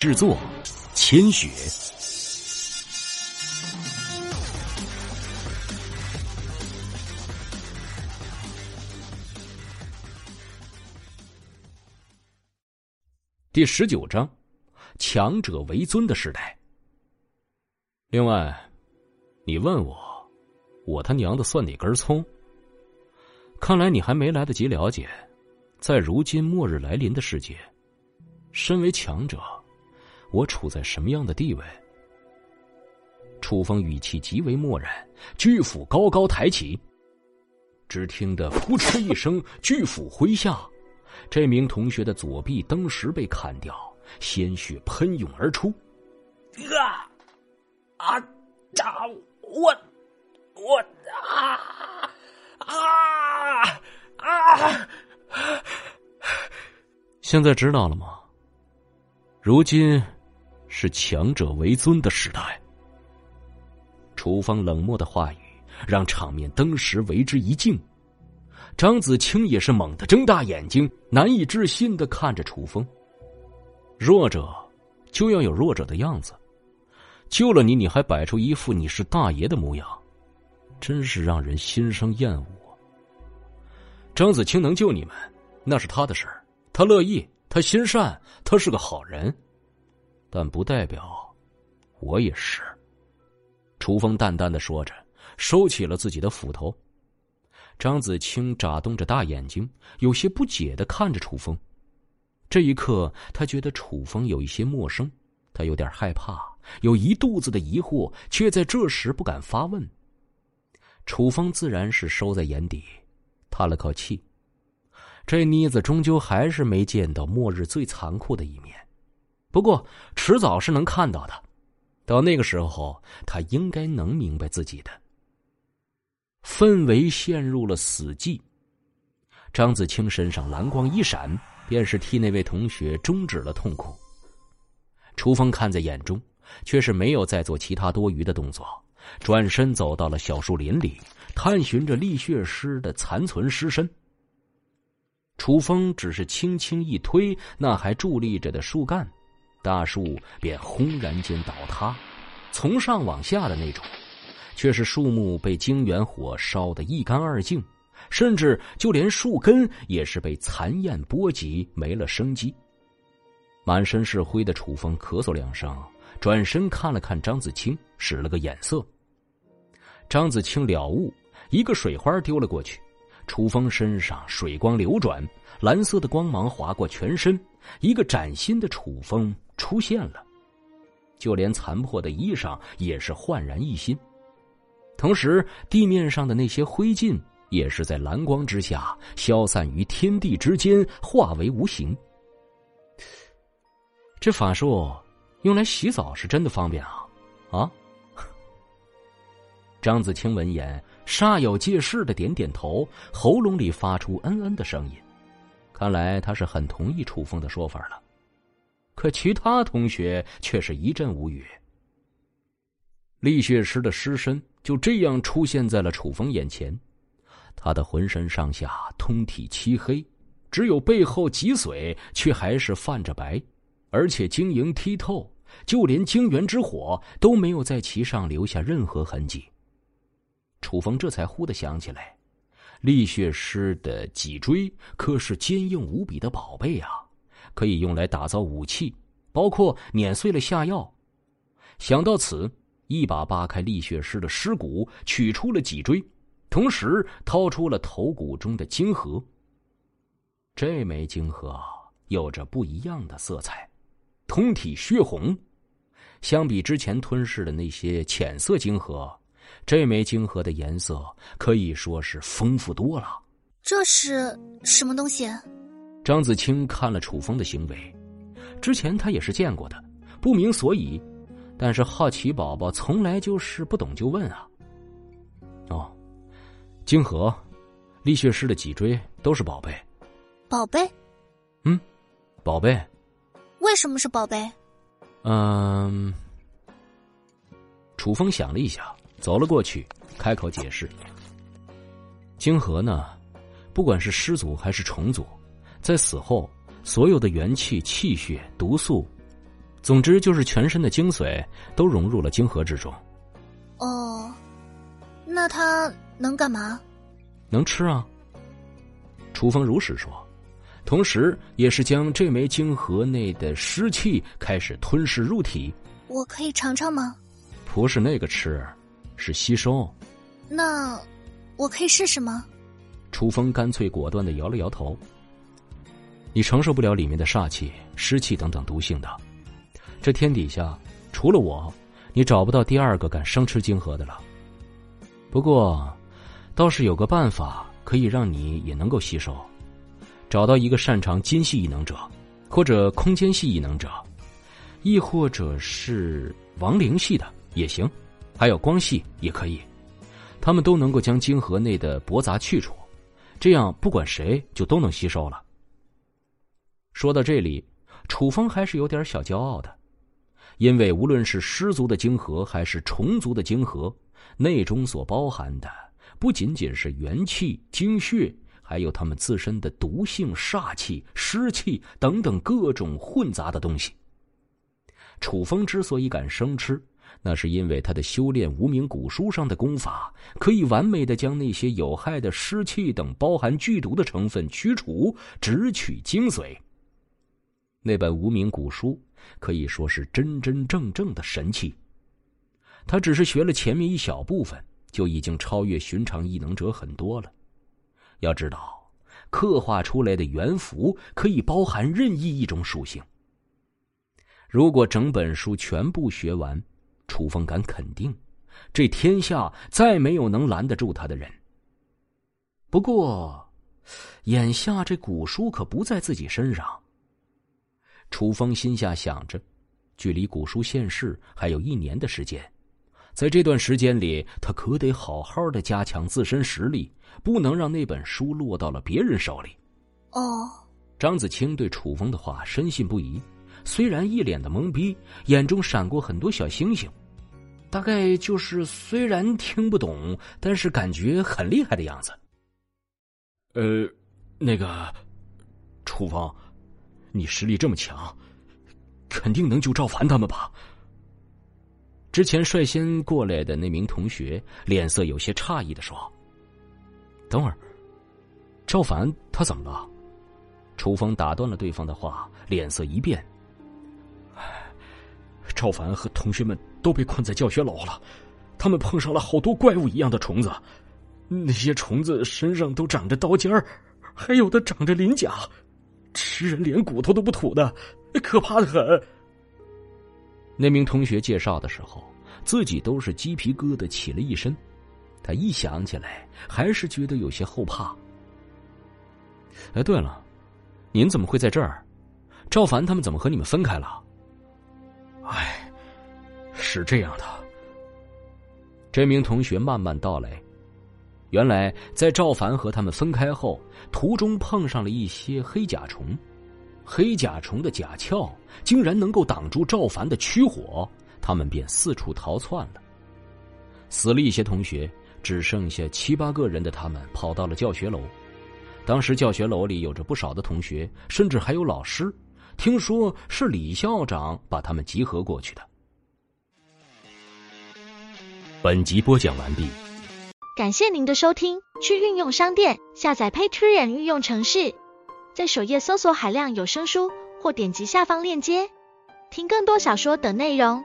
制作：千雪。第十九章：强者为尊的时代。另外，你问我，我他娘的算哪根葱？看来你还没来得及了解，在如今末日来临的世界，身为强者。我处在什么样的地位？楚风语气极为漠然，巨斧高高抬起，只听得“扑哧”一声，巨斧挥下，这名同学的左臂登时被砍掉，鲜血喷涌而出。啊啊！啊我我啊啊啊！现在知道了吗？如今。是强者为尊的时代。楚风冷漠的话语让场面登时为之一静，张子清也是猛地睁大眼睛，难以置信的看着楚风。弱者就要有弱者的样子，救了你，你还摆出一副你是大爷的模样，真是让人心生厌恶。张子清能救你们，那是他的事儿，他乐意，他心善，他是个好人。但不代表我也是。楚风淡淡的说着，收起了自己的斧头。张子清眨动着大眼睛，有些不解的看着楚风。这一刻，他觉得楚风有一些陌生，他有点害怕，有一肚子的疑惑，却在这时不敢发问。楚风自然是收在眼底，叹了口气。这妮子终究还是没见到末日最残酷的一面。不过，迟早是能看到的。到那个时候，他应该能明白自己的。氛围陷入了死寂。张子清身上蓝光一闪，便是替那位同学终止了痛苦。楚风看在眼中，却是没有再做其他多余的动作，转身走到了小树林里，探寻着力血师的残存尸身。楚风只是轻轻一推那还伫立着的树干。大树便轰然间倒塌，从上往下的那种，却是树木被经元火烧得一干二净，甚至就连树根也是被残焰波及没了生机。满身是灰的楚风咳嗽两声，转身看了看张子清，使了个眼色。张子清了悟，一个水花丢了过去，楚风身上水光流转，蓝色的光芒划过全身，一个崭新的楚风。出现了，就连残破的衣裳也是焕然一新，同时地面上的那些灰烬也是在蓝光之下消散于天地之间，化为无形。这法术用来洗澡是真的方便啊！啊！张子清闻言煞有介事的点点头，喉咙里发出嗯嗯的声音，看来他是很同意楚风的说法了。可其他同学却是一阵无语。力血师的尸身就这样出现在了楚风眼前，他的浑身上下通体漆黑，只有背后脊髓却还是泛着白，而且晶莹剔透，就连晶元之火都没有在其上留下任何痕迹。楚风这才忽地想起来，力血师的脊椎可是坚硬无比的宝贝啊！可以用来打造武器，包括碾碎了下药。想到此，一把扒开力血师的尸骨，取出了脊椎，同时掏出了头骨中的晶核。这枚晶核有着不一样的色彩，通体血红。相比之前吞噬的那些浅色晶核，这枚晶核的颜色可以说是丰富多了。这是什么东西？张子清看了楚风的行为，之前他也是见过的，不明所以，但是好奇宝宝从来就是不懂就问啊。哦，晶核、力学师的脊椎都是宝贝。宝贝？嗯，宝贝。为什么是宝贝？嗯。楚风想了一下，走了过去，开口解释：晶核呢，不管是尸祖还是虫族。在死后，所有的元气、气血、毒素，总之就是全身的精髓都融入了晶核之中。哦，那它能干嘛？能吃啊。楚风如实说，同时也是将这枚晶核内的湿气开始吞噬入体。我可以尝尝吗？不是那个吃，是吸收。那我可以试试吗？楚风干脆果断的摇了摇头。你承受不了里面的煞气、湿气等等毒性的。这天底下除了我，你找不到第二个敢生吃晶核的了。不过，倒是有个办法可以让你也能够吸收。找到一个擅长金系异能者，或者空间系异能者，亦或者是亡灵系的也行，还有光系也可以。他们都能够将晶核内的驳杂去除，这样不管谁就都能吸收了。说到这里，楚风还是有点小骄傲的，因为无论是湿族的晶核还是虫族的晶核，内中所包含的不仅仅是元气、精血，还有他们自身的毒性、煞气、湿气等等各种混杂的东西。楚风之所以敢生吃。那是因为他的修炼无名古书上的功法，可以完美的将那些有害的湿气等包含剧毒的成分驱除，只取精髓。那本无名古书可以说是真真正正的神器。他只是学了前面一小部分，就已经超越寻常异能者很多了。要知道，刻画出来的元符可以包含任意一种属性。如果整本书全部学完，楚风敢肯定，这天下再没有能拦得住他的人。不过，眼下这古书可不在自己身上。楚风心下想着，距离古书现世还有一年的时间，在这段时间里，他可得好好的加强自身实力，不能让那本书落到了别人手里。哦，张子清对楚风的话深信不疑，虽然一脸的懵逼，眼中闪过很多小星星。大概就是虽然听不懂，但是感觉很厉害的样子。呃，那个，楚风，你实力这么强，肯定能救赵凡他们吧？之前率先过来的那名同学脸色有些诧异的说：“等会儿，赵凡他怎么了？”楚风打断了对方的话，脸色一变。赵凡和同学们都被困在教学楼了，他们碰上了好多怪物一样的虫子，那些虫子身上都长着刀尖儿，还有的长着鳞甲，吃人连骨头都不吐的，可怕的很。那名同学介绍的时候，自己都是鸡皮疙瘩起了一身，他一想起来，还是觉得有些后怕。哎，对了，您怎么会在这儿？赵凡他们怎么和你们分开了？哎，是这样的。这名同学慢慢道来，原来在赵凡和他们分开后，途中碰上了一些黑甲虫，黑甲虫的甲壳竟然能够挡住赵凡的驱火，他们便四处逃窜了。死了一些同学，只剩下七八个人的他们跑到了教学楼。当时教学楼里有着不少的同学，甚至还有老师。听说是李校长把他们集合过去的。本集播讲完毕，感谢您的收听。去运用商店下载 Patreon 运用城市，在首页搜索海量有声书，或点击下方链接听更多小说等内容。